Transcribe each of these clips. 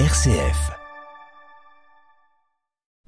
RCF.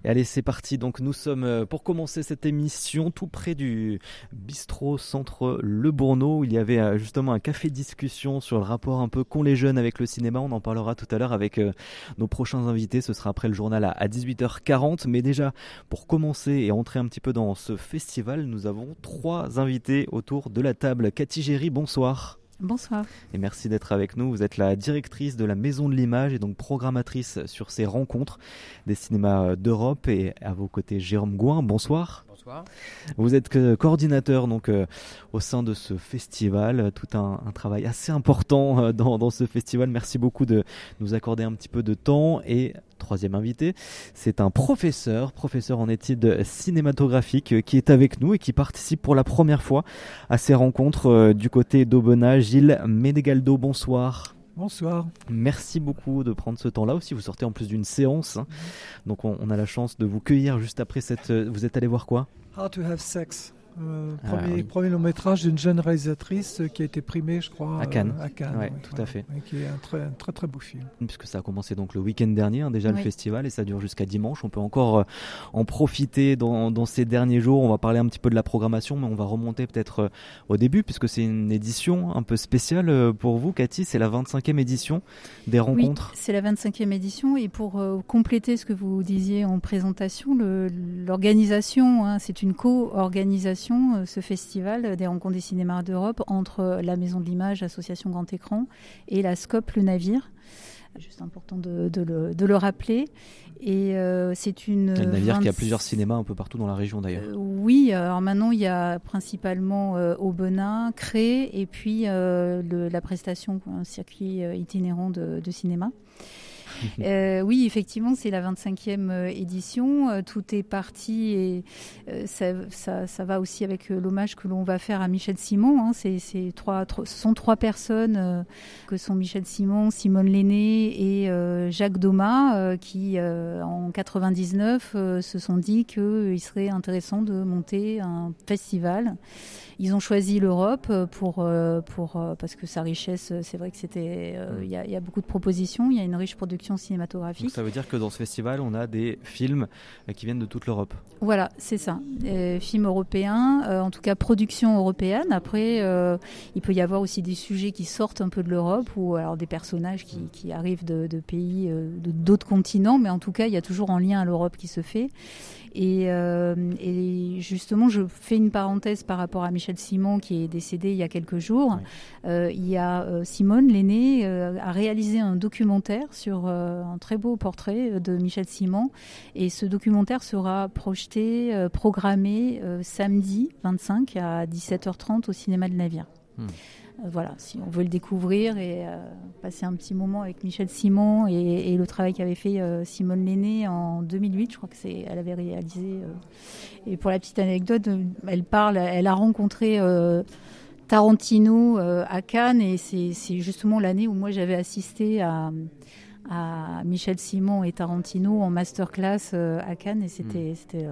Allez, c'est parti. Donc, nous sommes euh, pour commencer cette émission tout près du bistrot centre Le Bourneau. Il y avait euh, justement un café discussion sur le rapport un peu qu'ont les jeunes avec le cinéma. On en parlera tout à l'heure avec euh, nos prochains invités. Ce sera après le journal à 18h40. Mais déjà, pour commencer et entrer un petit peu dans ce festival, nous avons trois invités autour de la table. Cathy Géry, bonsoir. Bonsoir. Et merci d'être avec nous. Vous êtes la directrice de la Maison de l'Image et donc programmatrice sur ces rencontres des cinémas d'Europe. Et à vos côtés, Jérôme Gouin. Bonsoir. Bonsoir. Vous êtes coordinateur donc euh, au sein de ce festival, tout un, un travail assez important euh, dans, dans, ce festival. Merci beaucoup de nous accorder un petit peu de temps et troisième invité, c'est un professeur, professeur en études cinématographiques euh, qui est avec nous et qui participe pour la première fois à ces rencontres euh, du côté d'Aubenas. Gilles Menegaldo, bonsoir. Bonsoir. Merci beaucoup de prendre ce temps-là aussi. Vous sortez en plus d'une séance, hein. donc on, on, a la chance de vous cueillir juste après cette. Euh, vous êtes allé voir quoi? How to have sex. Euh, premier, ah, oui. premier, long métrage d'une jeune réalisatrice qui a été primée, je crois, à Cannes. Euh, à Cannes ouais, oui, tout à fait. Et qui est un très, un très très beau film. Puisque ça a commencé donc le week-end dernier, hein, déjà oui. le festival, et ça dure jusqu'à dimanche. On peut encore euh, en profiter dans, dans, ces derniers jours. On va parler un petit peu de la programmation, mais on va remonter peut-être euh, au début, puisque c'est une édition un peu spéciale euh, pour vous, Cathy. C'est la 25e édition des rencontres. Oui, c'est la 25e édition, et pour euh, compléter ce que vous disiez en présentation, l'organisation, hein, c'est une co-organisation, ce festival des rencontres des cinémas d'Europe entre la Maison de l'Image, l'association Grand Écran, et la SCOP Le Navire. Juste important de, de, le, de le, rappeler. Et euh, c'est une. Le Navire 20... qui a plusieurs cinémas un peu partout dans la région d'ailleurs. Euh, oui, alors maintenant il y a principalement euh, Aubenas, Cré, et puis euh, le, la prestation, un circuit itinérant de, de cinéma. Euh, oui, effectivement, c'est la 25e euh, édition. Euh, tout est parti et ça, va aussi avec l'hommage que l'on va faire à Michel Simon. Hein. Trois, ce sont trois personnes que sont Michel Simon, Simone Lenné et Jacques Doma qui, en 99, se sont dit qu'il serait intéressant de monter un festival. Ils ont choisi l'Europe pour, pour, parce que sa richesse, c'est vrai que c'était, il y a beaucoup de propositions, il y a une riche production cinématographique. Donc ça veut dire que dans ce festival, on a des films qui viennent de toute l'Europe. Voilà, c'est ça. Euh, films européens, euh, en tout cas production européenne. Après, euh, il peut y avoir aussi des sujets qui sortent un peu de l'Europe ou alors des personnages qui, qui arrivent de, de pays, de, d'autres continents, mais en tout cas, il y a toujours un lien à l'Europe qui se fait. Et, euh, et, justement, je fais une parenthèse par rapport à Michel Simon qui est décédé il y a quelques jours. Oui. Euh, il y a euh, Simone, l'aînée, a réalisé un documentaire sur un très beau portrait de Michel Simon. Et ce documentaire sera projeté, programmé samedi 25 à 17h30 au cinéma de Navire. Hmm voilà, si on veut le découvrir et euh, passer un petit moment avec Michel Simon et, le travail qu'avait fait euh, Simone Lenné en 2008, je crois que c'est, elle avait réalisé. Euh, et pour la petite anecdote, elle parle, elle a rencontré Tarantino à Cannes et c'est, c'est justement l'année où moi j'avais assisté à à Michel Simon et Tarantino en masterclass à Cannes et c'était, mmh. c'était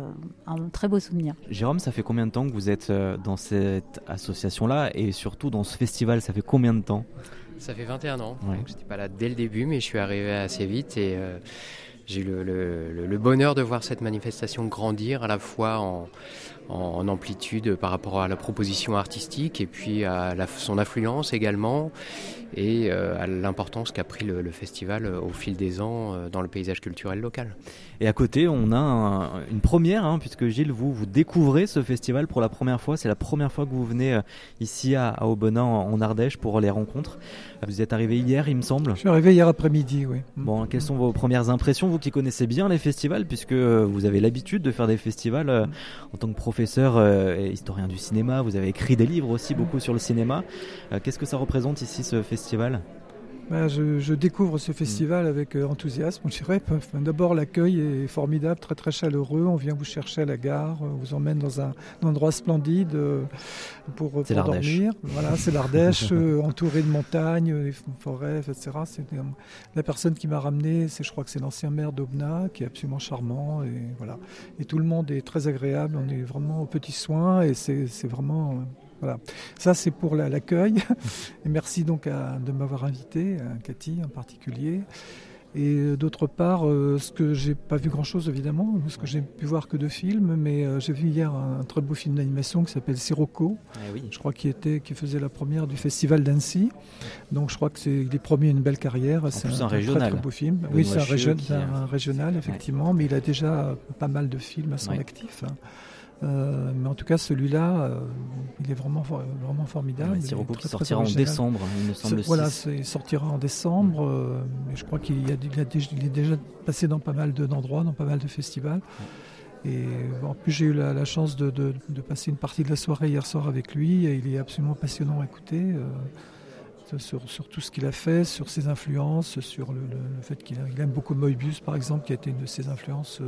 un très beau souvenir. Jérôme, ça fait combien de temps que vous êtes dans cette association-là? Et surtout dans ce festival, ça fait combien de temps? Ça fait 21 ans, ouais. donc j'étais pas là dès le début mais je suis arrivé assez vite et euh, j'ai eu le, le, le, bonheur de voir cette manifestation grandir à la fois en, en, amplitude par rapport à la proposition artistique et puis à la, son affluence également et euh, à l'importance qu'a pris le, le, festival au fil des ans euh, dans le paysage culturel local. Et à côté, on a un, une première, hein, puisque Gilles, vous, vous découvrez ce festival pour la première fois. C'est la première fois que vous venez euh, ici à, à Aubenas, en, en, Ardèche, pour les rencontres. Vous êtes arrivé hier, il me semble. Je suis arrivé hier après-midi, oui. Bon, quelles sont vos premières impressions, vous qui connaissez bien les festivals, puisque vous avez l'habitude de faire des festivals euh, en tant que professeur euh, et historien du cinéma. Vous avez écrit des livres aussi beaucoup sur le cinéma. Qu'est-ce que ça représente ici, ce festival? Ben, je, je, découvre ce festival mmh. avec euh, enthousiasme, je dirais. Enfin, D'abord, l'accueil est formidable, très très chaleureux. On vient vous chercher à la gare, on vous emmène dans un, un endroit splendide euh, pour, pour dormir. Voilà, c'est l'Ardèche, euh, entouré de montagnes, des forêts, etc. C'est la personne qui m'a ramené, c'est je crois que c'est l'ancien maire d'Aubenas, qui est absolument charmant et voilà. Et tout le monde est très agréable. On est vraiment aux petits soins et c'est vraiment voilà. Ça, c'est pour l'accueil. Et merci donc à, de m'avoir invité, à Cathy en particulier. Et d'autre part, euh, ce que j'ai pas vu grand-chose évidemment, parce que j'ai pu voir que deux films, mais euh, j'ai vu hier un, très beau film d'animation qui s'appelle Sirocco. Eh je crois qu'il était, qui faisait la première du festival d'Annecy. Donc je crois que c'est est promis une belle carrière. C'est un, régional. Très, beau film. oui, c'est un, régional effectivement, mais il a déjà pas mal de films à son actif. Hein. Euh, mais en tout cas, celui-là, euh, il est vraiment, vraiment formidable. C'est Ouais, qui sortira en décembre, il me semble. Voilà, il sortira en décembre. Euh, mais je crois qu'il est déjà passé dans pas mal d'endroits, dans pas mal de festivals. Et en plus, j'ai eu la, chance de, de, passer une partie de la soirée hier soir avec lui. Et il est absolument passionnant à écouter. Sur, sur, tout ce qu'il a fait, sur ses influences, sur le, le fait qu'il aime beaucoup Moebius, par exemple, qui a été une de ses influences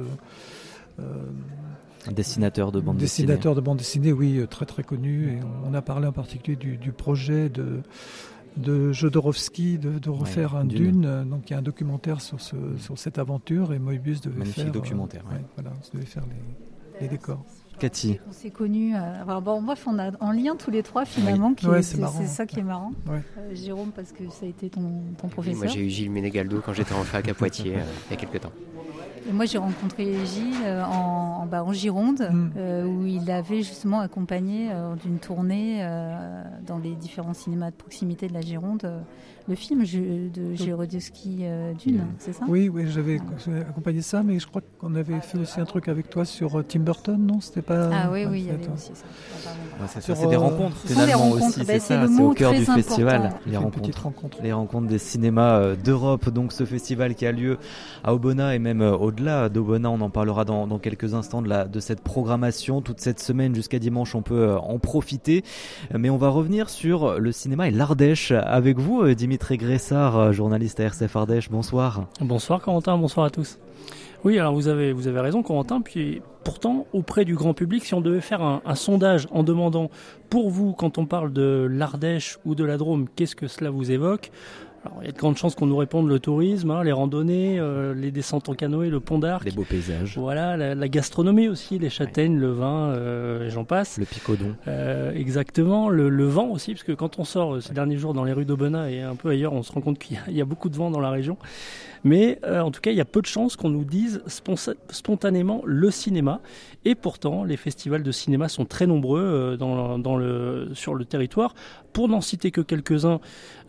dessinateur de bande dessinée. Dessinateur de bande dessinée, oui, euh, très très connu. Et on a parlé en particulier du, projet de, de Jodorowsky de, refaire un Dune. Donc il y a un documentaire sur, ce, sur cette aventure et Moebius devait Magnifique faire. documentaire. Euh, voilà, devait faire les, décors. Cathy. On s'est connus. bon, bref, on a en lien tous les trois finalement. c'est ça qui est marrant. Jérôme, parce que ça a été ton, ton professeur. moi, j'ai eu Gilles Ménégaldo quand j'étais en fac à Poitiers il y a quelques temps moi, j'ai rencontré Gilles euh, en, en, Gironde, mm. euh, où il avait justement accompagné euh, d'une tournée dans les différents cinémas de proximité de la Gironde le film de Jodorowsky Dune, c'est ça? Oui, oui, j'avais accompagné ça, mais je crois qu'on avait fait aussi un truc avec toi sur Tim Burton, non? C'était pas Ah oui, oui, il y avait aussi ça. c'est des rencontres finalement aussi, c'est ça, c'est au cœur du festival, les rencontres, les rencontres des cinémas d'Europe. Donc ce festival qui a lieu à Obona et même au-delà d'Obona, on en parlera dans, dans quelques instants de, la, de cette programmation. Toute cette semaine jusqu'à dimanche, on peut en profiter. Mais on va revenir sur le cinéma et l'Ardèche avec vous, Dimitri Dimitri Gressard, euh, journaliste à RCF Ardèche. Bonsoir. Bonsoir Corentin, bonsoir à tous. Oui, alors vous avez, vous avez raison Corentin, puis pourtant auprès du grand public, si on devait faire un, sondage en demandant pour vous quand on parle de l'Ardèche ou de la Drôme, qu'est-ce que cela vous évoque? Alors, il y a de grandes chances qu'on nous réponde le tourisme, hein, les randonnées, euh, les descentes en canoë, le pont d'Arc. Les beaux paysages. Voilà, la, gastronomie aussi, les châtaignes, le vin, euh, j'en passe. Le picodon. Euh, exactement, le, vent aussi, parce que quand on sort ces derniers jours dans les rues d'Aubenas et un peu ailleurs, on se rend compte qu'il y, a beaucoup de vent dans la région. Mais euh, en tout cas, il y a peu de chances qu'on nous dise spontanément le cinéma. Et pourtant, les festivals de cinéma sont très nombreux euh, sur le territoire. Pour n'en citer que quelques-uns,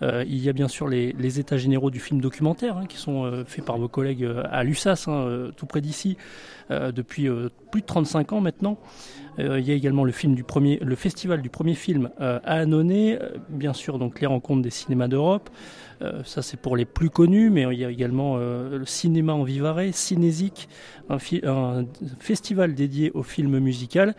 euh, il y a bien sûr les, États généraux du film documentaire, hein, qui sont faits par vos collègues à l'USAS, hein, tout près d'ici, depuis plus de 35 ans maintenant. il y a également le, film du premier, le festival du premier film à Annonay, bien sûr donc les rencontres des cinémas d'Europe. Euh, ça, c'est pour les plus connus, mais il y a également euh, le cinéma en Vivarais, Cinésique, un, un, festival dédié au film musical.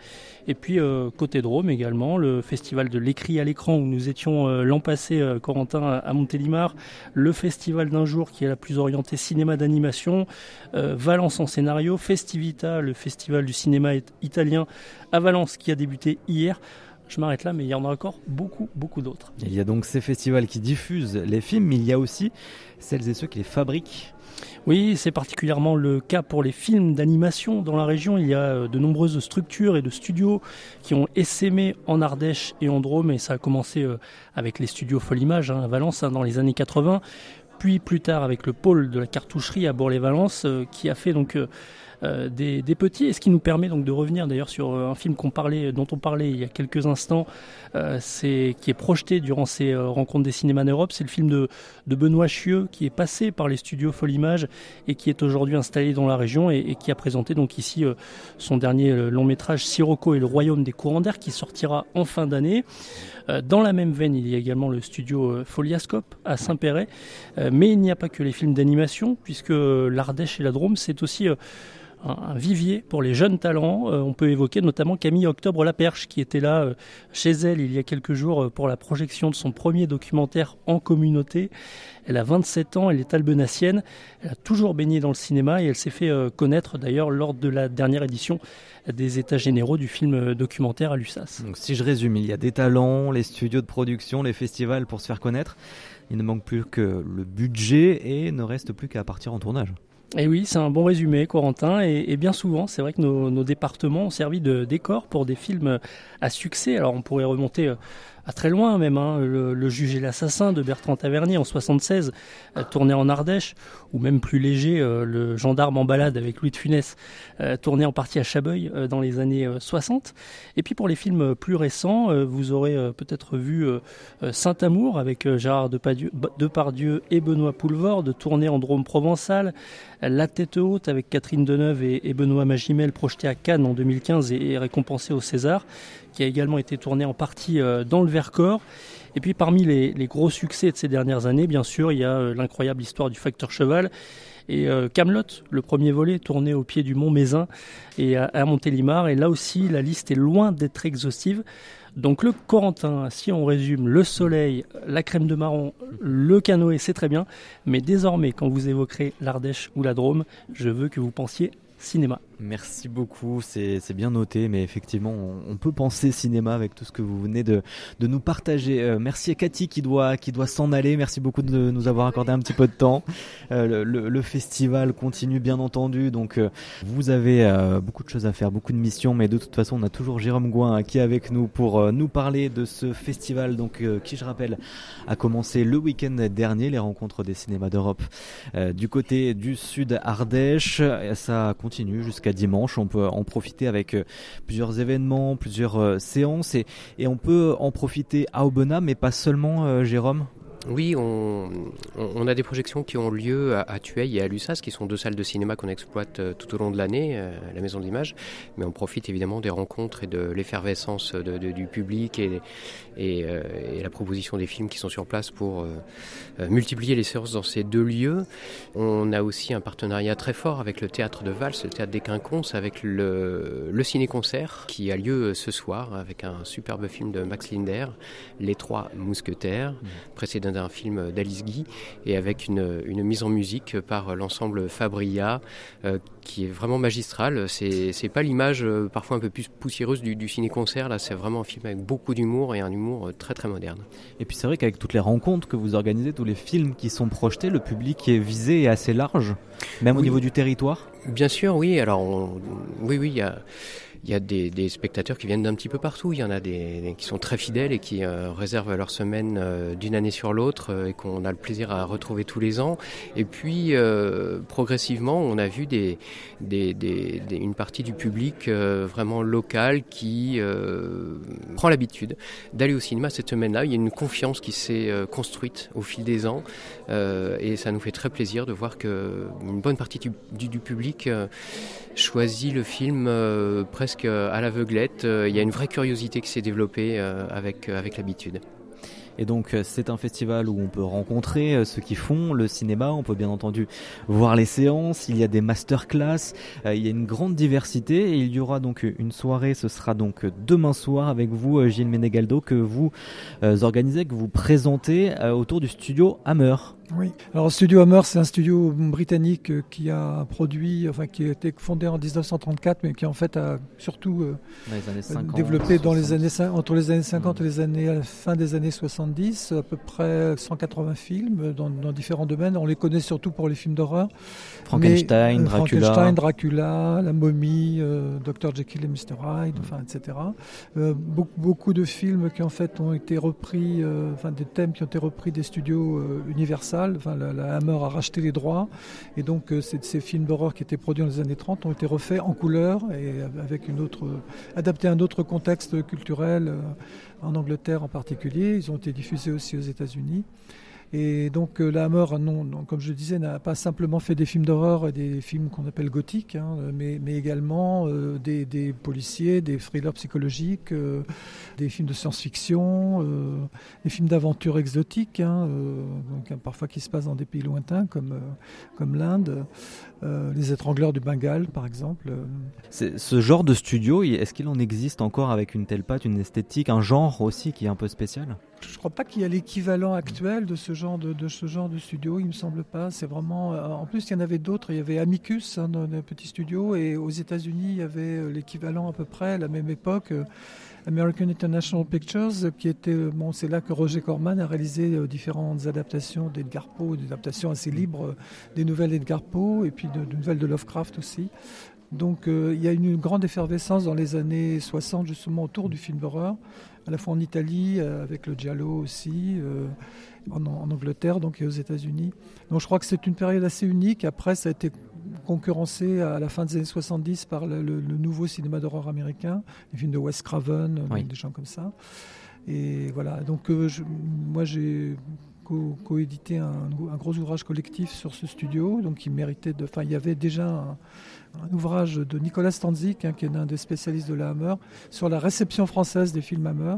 Et puis, euh, côté Drôme également, le festival de l'écrit à l'écran où nous étions l'an passé, Corentin, à Montélimar. Le festival d'un jour qui est la plus orientée cinéma d'animation. Valence en scénario. Festivita, le festival du cinéma italien à Valence qui a débuté hier. Je m'arrête là, mais il y en a encore beaucoup, beaucoup d'autres. Il y a donc ces festivals qui diffusent les films, mais il y a aussi celles et ceux qui les fabriquent. Oui, c'est particulièrement le cas pour les films d'animation dans la région. Il y a euh, de nombreuses structures et de studios qui ont essaimé en Ardèche et en Drôme, et ça a commencé euh, avec les studios Folimage hein, à Valence hein, dans les années 80, puis plus tard avec le pôle de la cartoucherie à Bourg-les-Valence, euh, qui a fait donc euh, des, petits, et ce qui nous permet donc de revenir d'ailleurs sur euh, un film dont on parlait il y a quelques instants, euh, c'est qui est projeté durant ces rencontres des cinémas d'Europe, c'est le film de, Benoît Chieux qui est passé par les studios Folimage et qui est aujourd'hui installé dans la région et, qui a présenté donc ici son dernier long métrage Sirocco et le royaume des courants d'air qui sortira en fin d'année. Dans la même veine, il y a également le studio Foliascope à Saint-Péret. Mais il n'y a pas que les films d'animation, puisque l'Ardèche et la Drôme, c'est aussi un, vivier pour les jeunes talents. Euh, on peut évoquer notamment Camille Octobre Laperche qui était là euh, chez elle il y a quelques jours euh, pour la projection de son premier documentaire en communauté. Elle a 27 ans, elle est albenacienne, elle a toujours baigné dans le cinéma et elle s'est fait connaître d'ailleurs lors de la dernière édition des États généraux du film documentaire à l'USAS. Donc si je résume, il y a des talents, les studios de production, les festivals pour se faire connaître. Il ne manque plus que le budget et ne reste plus qu'à partir en tournage. Et oui, c'est un bon résumé, Corentin. Et, bien souvent, c'est vrai que nos, départements ont servi de décor pour des films à succès. Alors, on pourrait remonter euh, à très loin même. Hein. Le, juge et l'assassin de Bertrand Tavernier en 76, tourné en Ardèche, ou même plus léger, le gendarme en balade avec Louis de Funès, tourné en partie à Chabeuil dans les années 60. Et puis pour les films plus récents, vous aurez peut-être vu Saint-Amour avec Gérard Depardieu, et Benoît Poulvord, tourné en Drôme provençal, La tête haute avec Catherine Deneuve et, Benoît Magimel, projeté à Cannes en 2015 et, récompensé au César, qui a également été tourné en partie euh, dans le Vercors. Et puis parmi les, gros succès de ces dernières années, bien sûr, il y a euh, l'incroyable histoire du facteur cheval et euh, Camelot, le premier volet tourné au pied du mont Mézin et à, Montélimar. Et là aussi, la liste est loin d'être exhaustive. Donc le Corentin, si on résume, le soleil, la crème de marron, le canoë, c'est très bien. Mais désormais, quand vous évoquerez l'Ardèche ou la Drôme, je veux que vous pensiez cinéma. Merci beaucoup, c'est bien noté, mais effectivement, on, peut penser cinéma avec tout ce que vous venez de, de nous partager. Euh, merci à Cathy qui doit, qui doit s'en aller. Merci beaucoup de nous avoir accordé un petit peu de temps. Euh, le, le, festival continue bien entendu, donc euh, vous avez beaucoup de choses à faire, beaucoup de missions, mais de toute façon, on a toujours Jérôme Gouin qui est avec nous pour nous parler de ce festival, donc qui, je rappelle, a commencé le week-end dernier, les rencontres des cinémas d'Europe du côté du sud Ardèche. Ça continue jusqu'à dimanche. On peut en profiter avec euh, plusieurs événements, plusieurs euh, séances et, et on peut en profiter à Aubenas, mais pas seulement, euh, Jérôme? Oui, on, on, a des projections qui ont lieu à, à Tueil et à Lussas, qui sont deux salles de cinéma qu'on exploite euh, tout au long de l'année, euh, la Maison d'Images. Mais on profite évidemment des rencontres et de l'effervescence de, de, du public et, et, euh, et, la proposition des films qui sont sur place pour multiplier les séances dans ces deux lieux. On a aussi un partenariat très fort avec le théâtre de Vals, le théâtre des Quinconces, avec le, le ciné-concert qui a lieu ce soir avec un superbe film de Max Linder, Les Trois Mousquetaires, mmh. précédent d'un film d'Alice Guy et avec une, une, mise en musique par l'ensemble Fabria euh, qui est vraiment magistral. C'est pas l'image euh, parfois un peu plus poussiéreuse du, du ciné-concert, là c'est vraiment un film avec beaucoup d'humour et un humour très très moderne. Et puis c'est vrai qu'avec toutes les rencontres que vous organisez, tous les films qui sont projetés, le public qui est visé est assez large, même au niveau du territoire? Bien sûr, oui. Alors, oui, oui, il y a il y a des, spectateurs qui viennent d'un petit peu partout. Il y en a des, qui sont très fidèles et qui euh, réservent leur semaine euh, d'une année sur l'autre euh, et qu'on a le plaisir à retrouver tous les ans. Et puis, progressivement, on a vu une partie du public vraiment local qui prend l'habitude d'aller au cinéma cette semaine-là. Il y a une confiance qui s'est construite au fil des ans et ça nous fait très plaisir de voir que une bonne partie du, du public choisit le film presque euh, à l'aveuglette. Euh, il y a une vraie curiosité qui s'est développée euh, avec, avec l'habitude. Et donc c'est un festival où on peut rencontrer ceux qui font le cinéma, on peut bien entendu voir les séances, il y a des masterclass, il y a une grande diversité et il y aura donc une soirée, ce sera donc demain soir avec vous Gilles Menegaldo que vous organisez, que vous présentez autour du studio Hammer. Oui. Alors Studio Hammer, c'est un studio britannique euh, qui a produit, enfin qui a été fondé en 1934, mais qui en fait a surtout euh, développé dans les années entre les années 50 et les années à fin des années 70, à peu près 180 films dans, dans différents domaines. On les connaît surtout pour les films d'horreur. Frankenstein, Dracula. Frankenstein, Dracula, La Momie, euh, Dr Jekyll et Mr Hyde, enfin etc. Euh, beaucoup, beaucoup, de films qui en fait ont été repris, enfin des thèmes qui ont été repris des studios Universal La, Hammer a racheté les droits. Et donc, euh, ces films d'horreur qui étaient produits dans les années 30 ont été refaits en couleur et avec une autre, adaptés à un autre contexte culturel, euh, en Angleterre en particulier. Ils ont été diffusés aussi aux États-Unis. Et donc euh, la Hammer, non, comme je disais, n'a pas simplement fait des films d'horreur et des films qu'on appelle gothiques, hein, mais, également euh, des, policiers, des thrillers psychologiques, euh, des films de science-fiction, des films d'aventure exotiques, hein, donc, hein, parfois qui se passent dans des pays lointains comme, comme l'Inde, les étrangleurs du Bengale par exemple. Ce genre de studio, est-ce qu'il en existe encore avec une telle patte, une esthétique, un genre aussi qui est un peu spécial? Je ne crois pas qu'il y a l'équivalent actuel de ce genre de, ce genre de studio. Il me semble pas. C'est vraiment. Euh, en plus, il y en avait d'autres. Il y avait Amicus hein, un petit studio, et aux États-Unis, il y avait euh, l'équivalent à peu près à la même époque. Euh, American International Pictures, qui était, bon, c'est là que Roger Corman a réalisé différentes adaptations d'Edgar Poe, des adaptations assez libres des nouvelles d'Edgar Poe, et puis de, de, nouvelles de Lovecraft aussi. Donc il y a une grande effervescence dans les années 60 justement autour du film d'horreur à la fois en Italie, avec le Giallo aussi, en, Angleterre donc, et aux États-Unis. Donc je crois que c'est une période assez unique. Après, ça a été concurrencé à la fin des années 70 par le, nouveau cinéma d'horreur américain, les films de Wes Craven, des gens comme ça. Et voilà, donc moi j'ai coédité un, un, gros ouvrage collectif sur ce studio, donc il méritait de. Enfin, il y avait déjà un, ouvrage de Nicolas Stanzik, hein, qui est un des spécialistes de la Hammer, sur la réception française des films Hammer.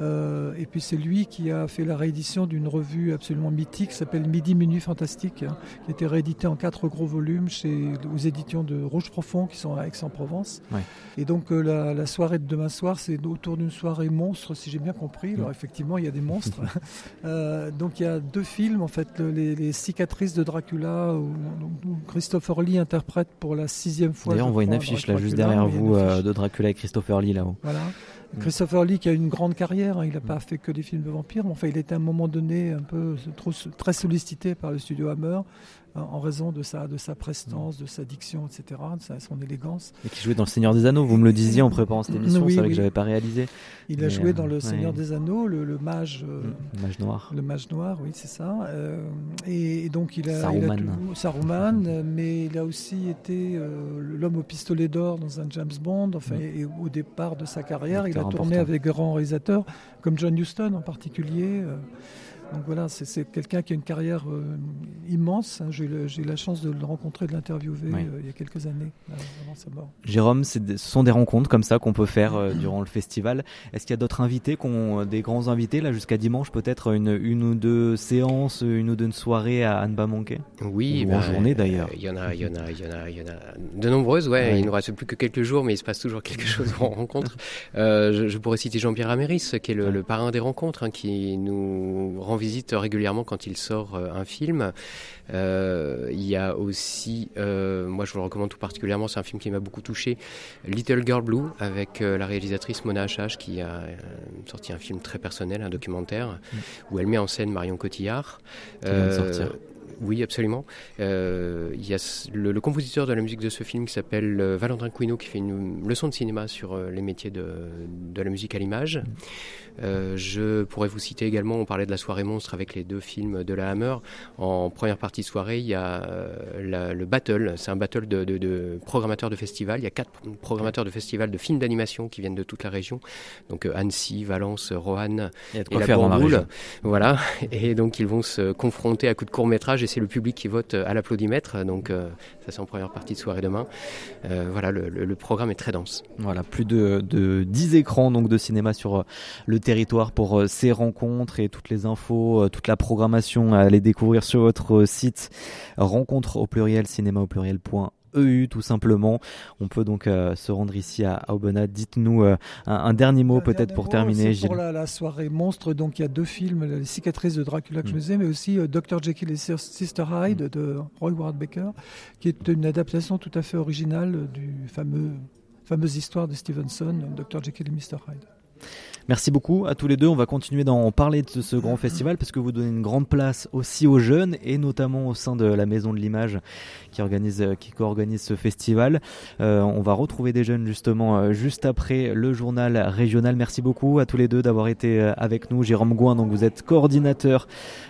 Euh, et puis c'est lui qui a fait la réédition d'une revue absolument mythique qui s'appelle Midi Minuit Fantastique, hein, qui a été réédité en quatre gros volumes chez, aux éditions de Rouge Profond qui sont à Aix-en-Provence. Et donc euh, la, soirée de demain soir, c'est autour d'une soirée monstre, si j'ai bien compris. Alors effectivement, il y a des monstres. Euh, donc il y a deux films, en fait, les, cicatrices de Dracula, où, Christopher Lee interprète pour la sixième fois. D'ailleurs, on voit une affiche là juste derrière vous de Dracula et Christopher Lee là-haut. Voilà. Mm. Christopher Lee qui a une grande carrière, hein, il n'a pas fait que des films de vampires, mais enfin il était à un moment donné un peu trop, très sollicité par le studio Hammer en raison de sa, de sa prestance, de sa diction, etc., de son élégance. Et qui jouait dans Le Seigneur des Anneaux, vous me le disiez en préparant cette émission, c'est vrai que j'avais pas réalisé. Il a joué dans Le Seigneur des Anneaux, le, mage. Euh, le mage noir. Le mage noir, oui, c'est ça. Euh, et, donc il a. Saruman. Il mais il a aussi été euh, l'homme au pistolet d'or dans un James Bond. Enfin, et au départ de sa carrière, il a tourné avec grands réalisateurs, comme John Huston en particulier. Donc voilà, c'est quelqu'un qui a une carrière euh, immense. Hein. J'ai eu la chance de le rencontrer, de l'interviewer euh, il y a quelques années, euh, avant sa mort. Jérôme, ce sont des rencontres comme ça qu'on peut faire durant le festival. Est-ce qu'il y a d'autres invités, des grands invités, là jusqu'à dimanche, peut-être une, une ou deux séances, une ou deux soirées à, ne pas manquer Oui, ou en bah, journée d'ailleurs. Il y en a, il y en a, il y en a, il y en a de nombreuses. Ouais, il ne reste plus que quelques jours, mais il se passe toujours quelque chose en rencontre. je, pourrais citer Jean-Pierre Améris, qui est le, parrain des rencontres, hein, qui nous rend visite régulièrement quand il sort euh, un film. Euh, il y a aussi, euh, moi je vous le recommande tout particulièrement, c'est un film qui m'a beaucoup touché, Little Girl Blue, avec la réalisatrice Mona Achach qui a sorti un film très personnel, un documentaire, mm. où elle met en scène Marion Cotillard. Oui, absolument. Euh, il y a le, compositeur de la musique de ce film qui s'appelle euh, Valentin Couineau qui fait une leçon de cinéma sur euh, les métiers de, de la musique à l'image. Euh, je pourrais vous citer également, on parlait de la soirée monstre avec les deux films de la Hammer. En première partie de soirée, il y a le battle. C'est un battle de, de, de, programmateurs de festivals. Il y a quatre programmateurs de festivals de films d'animation qui viennent de toute la région. Donc Annecy, Valence, Roanne et, la Bourgoule. Voilà. Et donc ils vont se confronter à coups de court métrage c'est le public qui vote à l'applaudimètre. Donc euh, ça c'est en première partie de soirée demain. Euh, voilà, le, programme est très dense. Voilà, plus de, de 10 écrans donc de cinéma sur euh, le territoire pour ces rencontres et toutes les infos, toute la programmation à aller découvrir sur votre site rencontre au pluriel cinéma au pluriel EU tout simplement. On peut donc euh, se rendre ici à, Aubenas. Dites-nous euh, un, dernier mot peut-être pour terminer. Pour la, soirée monstre, donc il y a deux films, Les cicatrices de Dracula que je me mm. disais, mais aussi euh, Dr Jekyll et Sister Hyde mm. de Roy Ward Baker, qui est une adaptation tout à fait originale du fameux fameuse histoire de Stevenson, Dr Jekyll et Mr Hyde. Merci beaucoup à tous les deux. On va continuer d'en parler de ce grand festival parce que vous donnez une grande place aussi aux jeunes et notamment au sein de la Maison de l'Image qui organise, qui co-organise ce festival. Euh, on va retrouver des jeunes justement euh, juste après le journal régional. Merci beaucoup à tous les deux d'avoir été euh, avec nous. Jérôme Gouin, donc vous êtes coordinateur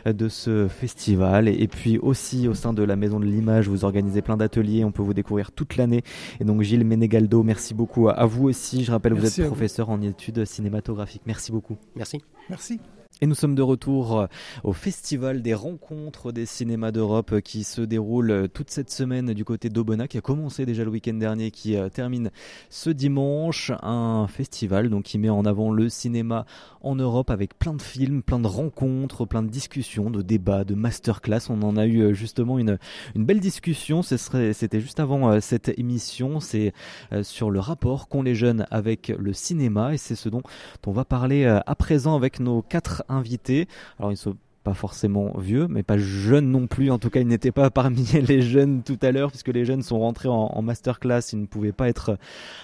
de ce festival et, puis aussi au sein de la Maison de l'Image, vous organisez plein d'ateliers. On peut vous découvrir toute l'année. Et donc Gilles Ménégaldo, merci beaucoup à, vous aussi. Je rappelle, vous êtes professeur en études cinématographiques Merci beaucoup. Merci. Merci. Et nous sommes de retour euh, au Festival des rencontres des cinémas d'Europe euh, qui se déroule euh, toute cette semaine du côté d'Aubenas, qui a commencé déjà le week-end dernier, qui termine ce dimanche. Un festival donc qui met en avant le cinéma en Europe avec plein de films, plein de rencontres, plein de discussions, de débats, de masterclass. On en a eu justement une, une belle discussion. C'était juste avant cette émission. C'est sur le rapport qu'ont les jeunes avec le cinéma et c'est ce dont on va parler à présent avec nos quatre invités. Alors ils sont pas forcément vieux, mais pas jeunes non plus. En tout cas, ils n'étaient pas parmi les jeunes tout à l'heure, puisque les jeunes sont rentrés en, masterclass. Ils ne pouvaient pas être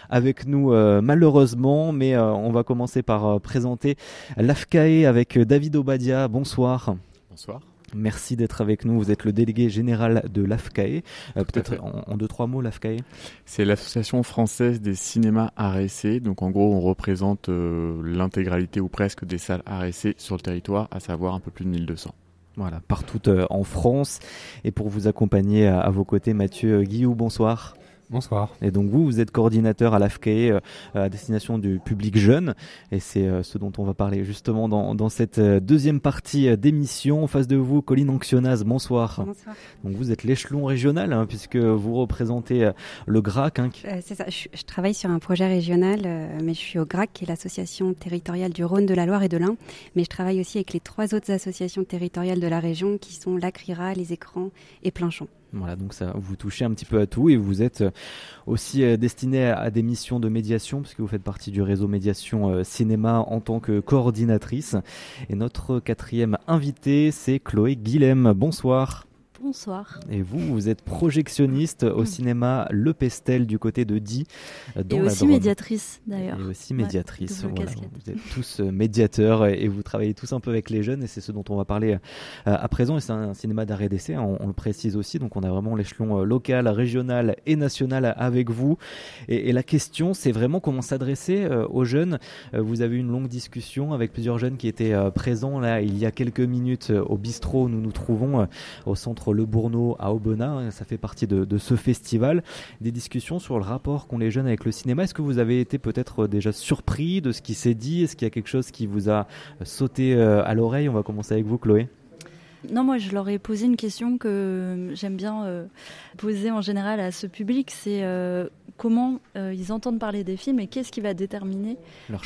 avec nous euh, malheureusement, mais euh, on va commencer par euh, présenter l'AFCAE avec David Obadia. Bonsoir. Bonsoir. Merci d'être avec nous. Vous êtes le délégué général de l'AFCAE. Euh, peut-être en, deux, trois mots, l'AFCAE? C'est l'Association française des cinémas RSC. Donc en gros, on représente euh, l'intégralité ou presque des salles RSC sur le territoire, à savoir un peu plus de 1200. Voilà, partout euh, en France. Et pour vous accompagner à, vos côtés, Mathieu Guillou, bonsoir. Bonsoir. Et donc vous, vous êtes coordinateur à l'AFCAE euh, à destination du public jeune. Et c'est euh, ce dont on va parler justement dans, dans cette euh, deuxième partie d'émission. En face de vous, Colline Anxionaz, bonsoir. Bonsoir. Donc vous êtes l'échelon régional hein, puisque vous représentez le GRAC. Hein, c'est ça, je, je, travaille sur un projet régional, mais je suis au GRAC qui est l'association territoriale du Rhône, de la Loire et de l'Ain. Mais je travaille aussi avec les trois autres associations territoriales de la région qui sont l'ACRIRA, les écrans et Planchon. Voilà, donc ça, vous touchez un petit peu à tout et vous êtes euh, aussi euh, destiné à des missions de médiation puisque vous faites partie du réseau médiation euh, cinéma en tant que coordinatrice. Et notre quatrième invité, c'est Chloé Guilhem. Bonsoir. Bonsoir. Et vous, vous êtes projectionniste au cinéma Le Pestel du côté de Die. Dans et aussi médiatrice d'ailleurs. Et aussi médiatrice. vous êtes tous euh, médiateurs et vous travaillez tous un peu avec les jeunes et c'est ce dont on va parler euh, à présent. Et c'est un cinéma d'arrêt d'essai, on, le précise aussi. Donc on a vraiment l'échelon euh, local, régional et national avec vous. Et, la question, c'est vraiment comment s'adresser aux jeunes. Vous avez eu une longue discussion avec plusieurs jeunes qui étaient présents là il y a quelques minutes au bistrot où nous nous trouvons au centre le Bourneau à Aubenas. Hein, ça fait partie de, ce festival. Des discussions sur le rapport qu'ont les jeunes avec le cinéma. Est-ce que vous avez été peut-être déjà surpris de ce qui s'est dit? Est-ce qu'il y a quelque chose qui vous a sauté euh, à l'oreille? On va commencer avec vous, Chloé. Non, moi je leur ai posé une question que j'aime bien euh, poser en général à ce public, c'est euh, comment euh, ils entendent parler des films et qu'est-ce qui va déterminer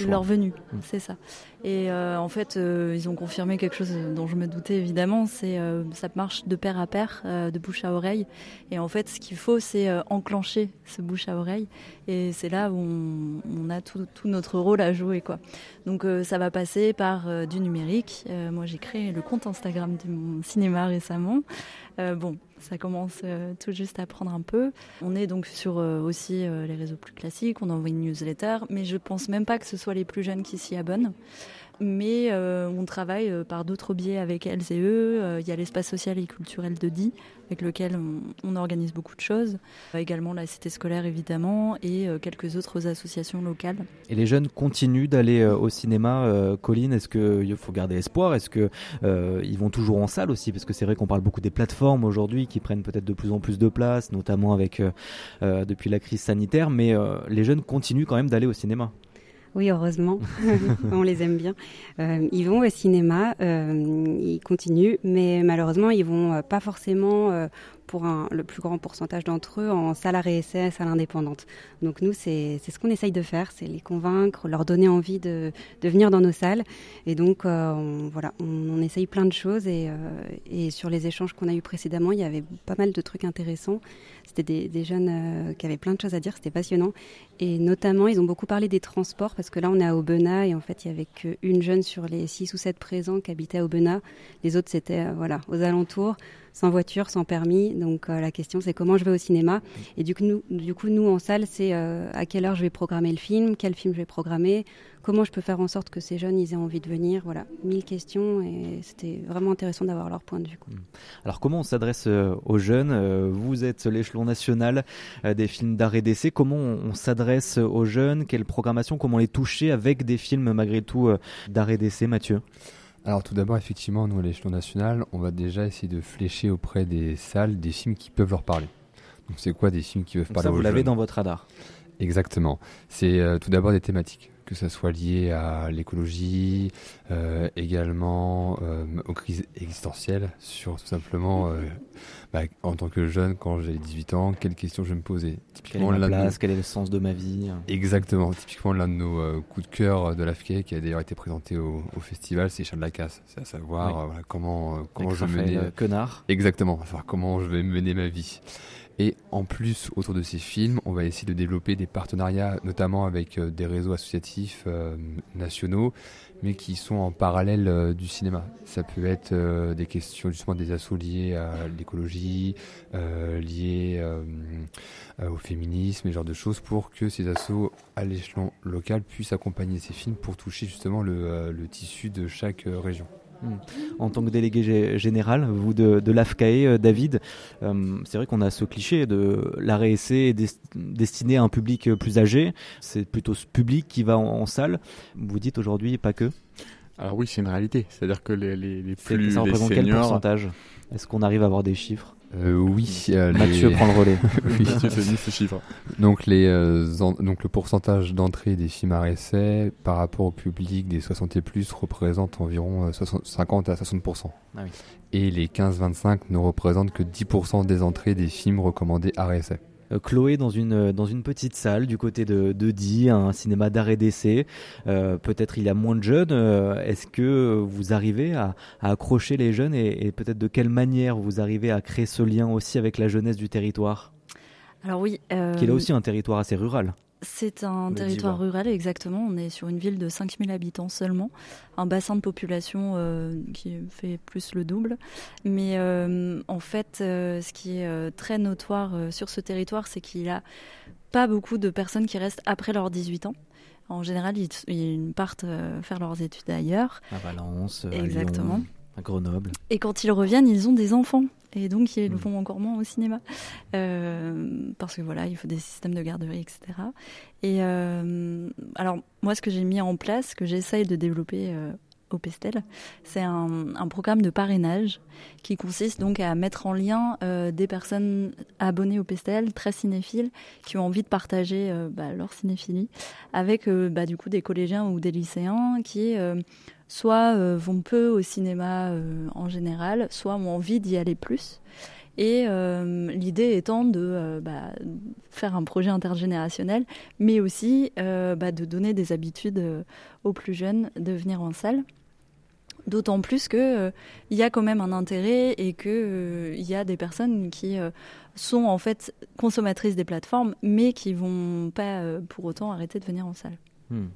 leur, venue? Mm. C'est ça. Et euh, en fait, euh, ils ont confirmé quelque chose dont je me doutais évidemment, c'est ça marche de pair à pair, de bouche à oreille. Et en fait, ce qu'il faut, c'est enclencher ce bouche à oreille. Et c'est là où on, a tout, tout, notre rôle à jouer. Quoi. Donc ça va passer par du numérique. moi, j'ai créé le compte Instagram de mon cinéma récemment. bon, ça commence euh, tout juste à prendre un peu. On est donc sur euh, aussi euh, les réseaux plus classiques, on envoie une newsletter, mais je pense même pas que ce soit les plus jeunes qui s'y abonnent mais euh, on travaille euh, par d'autres biais avec elles et eux. Euh, il y a l'espace social et culturel de Die, avec lequel on, organise beaucoup de choses. également la cité scolaire, évidemment, et quelques autres associations locales. Et les jeunes continuent d'aller au cinéma, Colline Est-ce qu'il faut garder espoir? Est-ce qu'ils vont toujours en salle aussi? Parce que c'est vrai qu'on parle beaucoup des plateformes aujourd'hui qui prennent peut-être de plus en plus de place, notamment avec depuis la crise sanitaire, mais les jeunes continuent quand même d'aller au cinéma. Oui, heureusement, on les aime bien. Euh, ils vont au cinéma, euh, ils continuent, mais malheureusement, ils vont euh, pas forcément euh, pour un, le plus grand pourcentage d'entre eux en salarié essai, salle indépendante. Donc nous, c'est ce qu'on essaye de faire, c'est les convaincre, leur donner envie de, de venir dans nos salles. Et donc, euh, on, voilà, on, essaye plein de choses. Et, euh, et sur les échanges qu'on a eus précédemment, il y avait pas mal de trucs intéressants. C'était des, jeunes euh, qui avaient plein de choses à dire, c'était passionnant. Et notamment, ils ont beaucoup parlé des transports, parce que là, on est à Aubenas, et en fait, il y avait qu'une jeune sur les six ou sept présents qui habitait à Aubenas. Les autres, c'était voilà, aux alentours sans voiture, sans permis. Donc euh, la question c'est comment je vais au cinéma. Et du coup nous, en salle, c'est euh, à quelle heure je vais programmer le film, quel film je vais programmer, comment je peux faire en sorte que ces jeunes ils aient envie de venir. Voilà, mille questions et c'était vraiment intéressant d'avoir leur point de vue. Mmh. Alors comment on s'adresse euh, aux jeunes Vous êtes l'échelon national des films d'arrêt d'essai. Comment on, s'adresse aux jeunes? Quelle programmation? Comment les toucher avec des films malgré tout d'arrêt d'essai, Mathieu? Alors tout d'abord, effectivement, nous à l'échelon national, on va déjà essayer de flécher auprès des salles des films qui peuvent leur parler. Donc c'est quoi des films qui peuvent parler ça, vous l'avez dans votre radar. Exactement. C'est euh, tout d'abord des thématiques que ça soit lié à l'écologie, euh, également euh, aux crises existentielles, sur tout simplement, euh, bah, en tant que jeune, quand j'ai 18 ans, quelles questions je vais me poser? Typiquement, quelle est ma place, quel est le sens de ma vie? Exactement, typiquement l'un de nos euh, coups de cœur de l'AFK, qui a d'ailleurs été présenté au, au festival, c'est Charles Lacasse, c'est à savoir euh, voilà, comment, euh, comment je vais mener... Connard. Exactement, à savoir comment je vais mener ma vie. Et en plus, autour de ces films, on va essayer de développer des partenariats, notamment avec euh, des réseaux associatifs euh, nationaux, mais qui sont en parallèle euh, du cinéma. Ça peut être des questions justement des assauts liés à l'écologie, liés au féminisme, et genre de choses, pour que ces assauts à l'échelon local puissent accompagner ces films pour toucher justement le tissu de chaque région. Hmm. En tant que délégué général, vous de, de l'AFCAE, euh, David, euh, c'est vrai qu'on a ce cliché de l'arrêt essai destiné à un public plus âgé. C'est plutôt ce public qui va en, salle. Vous dites aujourd'hui pas que Alors oui, c'est une réalité. C'est-à-dire que les, les, les plus ça représente quel pourcentage? Est-ce qu'on arrive à avoir des chiffres? Euh, oui. Euh, Mathieu prend le relais. oui, tu ce chiffre. Donc, les, euh, donc le pourcentage d'entrée des films à essai par rapport au public des 60 et plus représente environ 50 à 60%. Ah oui. Et les 15-25 ne représentent que 10% des entrées des films recommandés à essai. Euh, Chloé dans une, euh, dans une petite salle du côté de, de Die, un cinéma d'arrêt d'essai. Euh, peut-être il y a moins de jeunes. Est-ce que vous arrivez à, accrocher les jeunes et, peut-être de quelle manière vous arrivez à créer ce lien aussi avec la jeunesse du territoire? Alors oui. Qui est là aussi un territoire assez rural. C'est un territoire rural, exactement. On est sur une ville de 5000 habitants seulement, un bassin de population euh, qui fait plus le double. Mais euh, en fait, euh, ce qui est très notoire sur ce territoire, c'est qu'il n'y a pas beaucoup de personnes qui restent après leurs 18 ans. En général, ils, partent faire leurs études ailleurs. À Valence, Exactement. À Grenoble. Et quand ils reviennent, ils ont des enfants et donc ils le mm. font encore moins au cinéma euh, parce que voilà il faut des systèmes de garderie etc et euh, alors moi ce que j'ai mis en place ce que j'essaye de développer euh, au Pestel c'est un, un, programme de parrainage qui consiste donc à mettre en lien des personnes abonnées au Pestel très cinéphiles qui ont envie de partager bah, leur cinéphilie avec bah, du coup des collégiens ou des lycéens qui soit euh, vont peu au cinéma euh, en général, soit ont envie d'y aller plus. Et euh, l'idée étant de bah, faire un projet intergénérationnel, mais aussi bah, de donner des habitudes aux plus jeunes de venir en salle. D'autant plus qu'il il y a quand même un intérêt et qu'il il y a des personnes qui sont en fait consommatrices des plateformes, mais qui vont pas pour autant arrêter de venir en salle. Hmm.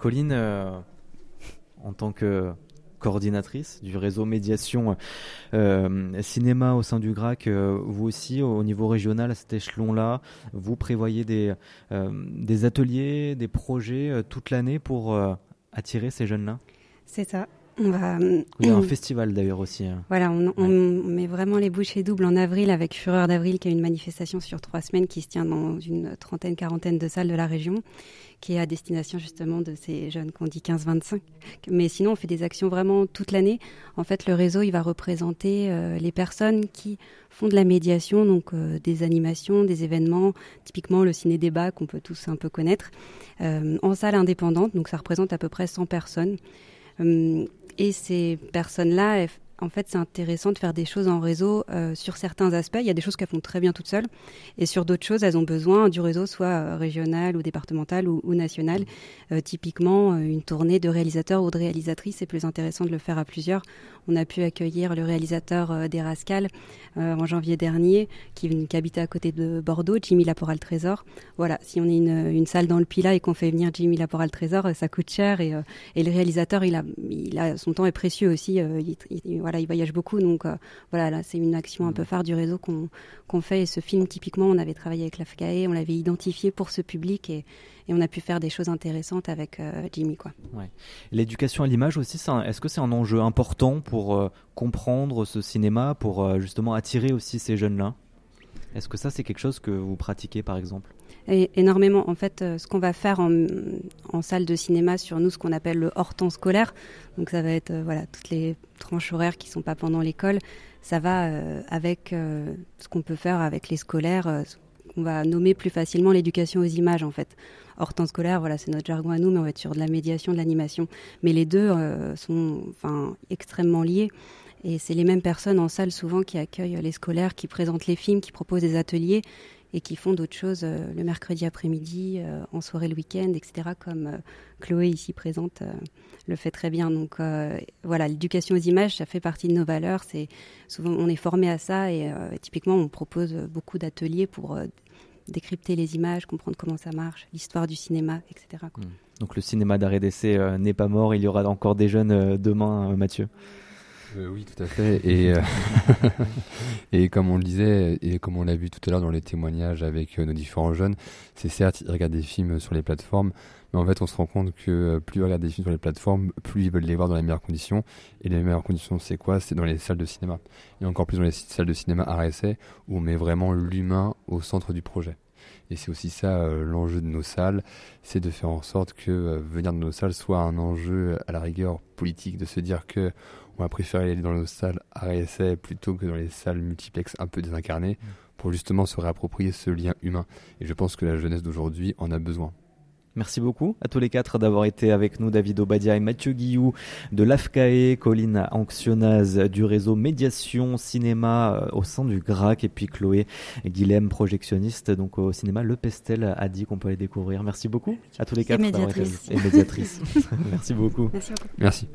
Colline, en tant que coordinatrice du réseau médiation euh, cinéma au sein du GRAC, euh, vous aussi au niveau régional à cet échelon-là, vous prévoyez des, euh, des ateliers, des projets toute l'année pour attirer ces jeunes-là? C'est ça. On va, Il y a un festival d'ailleurs aussi. Hein. Voilà, on, met vraiment les bouchées doubles en avril avec Fureur d'avril, qui est une manifestation sur trois semaines qui se tient dans une trentaine, quarantaine de salles de la région qui est à destination justement de ces jeunes qu'on dit 15-25. Mais sinon, on fait des actions vraiment toute l'année. En fait, le réseau, il va représenter euh, les personnes qui font de la médiation, donc euh, des animations, des événements, typiquement le ciné-débat qu'on peut tous un peu connaître, euh, en salle indépendante. Donc ça représente à peu près 100 personnes. et ces personnes-là, en fait, c'est intéressant de faire des choses en réseau euh, sur certains aspects. Il y a des choses qu'elles font très bien toutes seules. Et sur d'autres choses, elles ont besoin du réseau, soit euh, régional ou départemental ou, national. Euh, typiquement, une tournée de réalisateurs ou de réalisatrices, c'est plus intéressant de le faire à plusieurs. On a pu accueillir le réalisateur des Rascals en janvier dernier, qui, habitait à côté de Bordeaux, Jimmy Laporal Trésor. Voilà, si on est une, salle dans le Pila et qu'on fait venir Jimmy Laporal Trésor, ça coûte cher. Et, le réalisateur, son temps est précieux aussi. Il, voilà, il voyage beaucoup, donc euh, voilà, là c'est une action un peu mm. phare du réseau qu'on fait. Et ce film, typiquement, on avait travaillé avec la FKE, on l'avait identifié pour ce public et, on a pu faire des choses intéressantes avec euh, Jimmy. Quoi. L'éducation à l'image aussi, est-ce que c'est un enjeu important pour euh, comprendre ce cinéma, pour justement attirer aussi ces jeunes-là? Est-ce que ça, c'est quelque chose que vous pratiquez par exemple? Énormément. En fait, euh, ce qu'on va faire en, salle de cinéma sur nous, ce qu'on appelle le hors temps scolaire, donc ça va être euh, voilà toutes les tranches horaires qui sont pas pendant l'école, ça va euh, avec ce qu'on peut faire avec les scolaires, on va nommer plus facilement l'éducation aux images en fait. Hors temps scolaire, voilà, c'est notre jargon à nous, mais on va être sur de la médiation, de l'animation. Mais les deux sont enfin extrêmement liés. Et c'est les mêmes personnes en salle souvent qui accueillent les scolaires, qui présentent les films, qui proposent des ateliers et qui font d'autres choses euh, le mercredi après-midi, euh, en soirée le week-end, etc. Comme euh, Chloé ici présente le fait très bien. Donc voilà, l'éducation aux images, ça fait partie de nos valeurs. C'est souvent on est formé à ça et typiquement on propose beaucoup d'ateliers pour décrypter les images, comprendre comment ça marche, l'histoire du cinéma, etc. Mmh. Donc le cinéma d'arrêt d'essai n'est pas mort, il y aura encore des jeunes demain, Mathieu. Euh, oui, tout à fait. Et, euh, et comme on le disait, et comme on l'a vu tout à l'heure dans les témoignages avec euh, nos différents jeunes, c'est certes, ils regardent des films sur les plateformes, mais en fait, on se rend compte que plus ils regardent des films sur les plateformes, plus ils veulent les voir dans les meilleures conditions. Et les meilleures conditions, c'est quoi? C'est dans les salles de cinéma. Et encore plus dans les salles de cinéma RSA, où on met vraiment l'humain au centre du projet. Et c'est aussi ça l'enjeu de nos salles, c'est de faire en sorte que venir dans nos salles soit un enjeu à la rigueur politique, de se dire que on va préférer aller dans nos salles RSA plutôt que dans les salles multiplex un peu désincarnées mm. pour justement se réapproprier ce lien humain. Et je pense que la jeunesse d'aujourd'hui en a besoin. Merci beaucoup à tous les quatre d'avoir été avec nous, David Obadia et Mathieu Guillou de l'AFCAE, Colline Anxionaz du réseau Médiation Cinéma euh, au sein du GRAC et puis Chloé Guilhem, projectionniste donc au cinéma Le Pestel a dit qu'on peut aller découvrir. Merci beaucoup à tous les quatre. Et médiatrice. Et médiatrice. Merci beaucoup. Merci beaucoup. Merci.